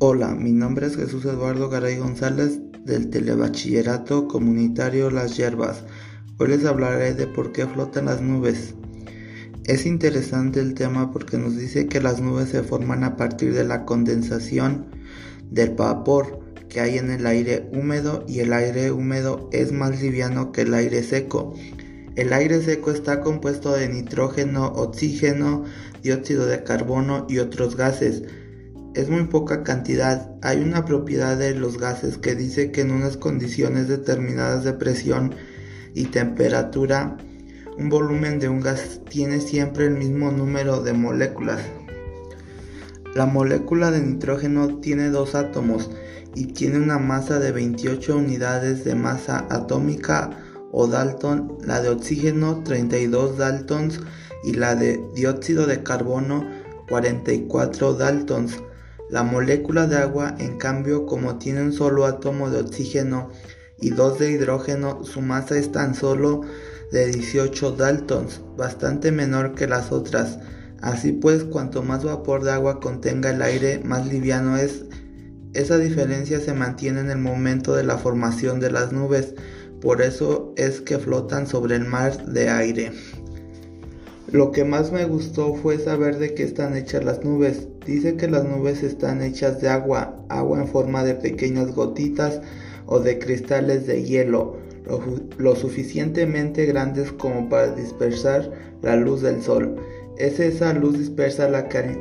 Hola, mi nombre es Jesús Eduardo Garay González del Telebachillerato Comunitario Las Hierbas. Hoy les hablaré de por qué flotan las nubes. Es interesante el tema porque nos dice que las nubes se forman a partir de la condensación del vapor que hay en el aire húmedo y el aire húmedo es más liviano que el aire seco. El aire seco está compuesto de nitrógeno, oxígeno, dióxido de carbono y otros gases. Es muy poca cantidad. Hay una propiedad de los gases que dice que en unas condiciones determinadas de presión y temperatura, un volumen de un gas tiene siempre el mismo número de moléculas. La molécula de nitrógeno tiene dos átomos y tiene una masa de 28 unidades de masa atómica o Dalton, la de oxígeno 32 Daltons y la de dióxido de carbono 44 Daltons. La molécula de agua, en cambio, como tiene un solo átomo de oxígeno y dos de hidrógeno, su masa es tan solo de 18 Daltons, bastante menor que las otras. Así pues, cuanto más vapor de agua contenga el aire, más liviano es. Esa diferencia se mantiene en el momento de la formación de las nubes, por eso es que flotan sobre el mar de aire. Lo que más me gustó fue saber de qué están hechas las nubes. Dice que las nubes están hechas de agua, agua en forma de pequeñas gotitas o de cristales de hielo, lo, suficientemente grandes como para dispersar la luz del sol. Es esa luz dispersa la que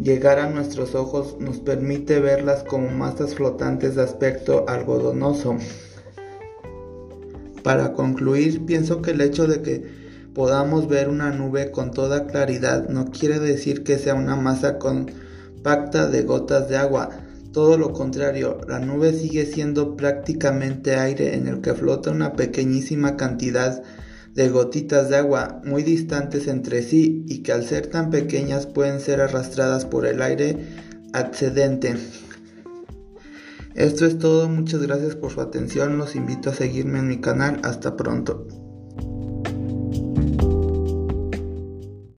llegar a nuestros ojos nos permite verlas como masas flotantes de aspecto algodonoso. Para concluir, pienso que el hecho de que podamos ver una nube con toda claridad no quiere decir que sea una masa compacta de gotas de agua. Todo lo contrario, la nube sigue siendo prácticamente aire en el que flota una pequeñísima cantidad de gotitas de agua muy distantes entre sí y que al ser tan pequeñas pueden ser arrastradas por el aire accedente. Esto es todo, muchas gracias por su atención, los invito a seguirme en mi canal, hasta pronto.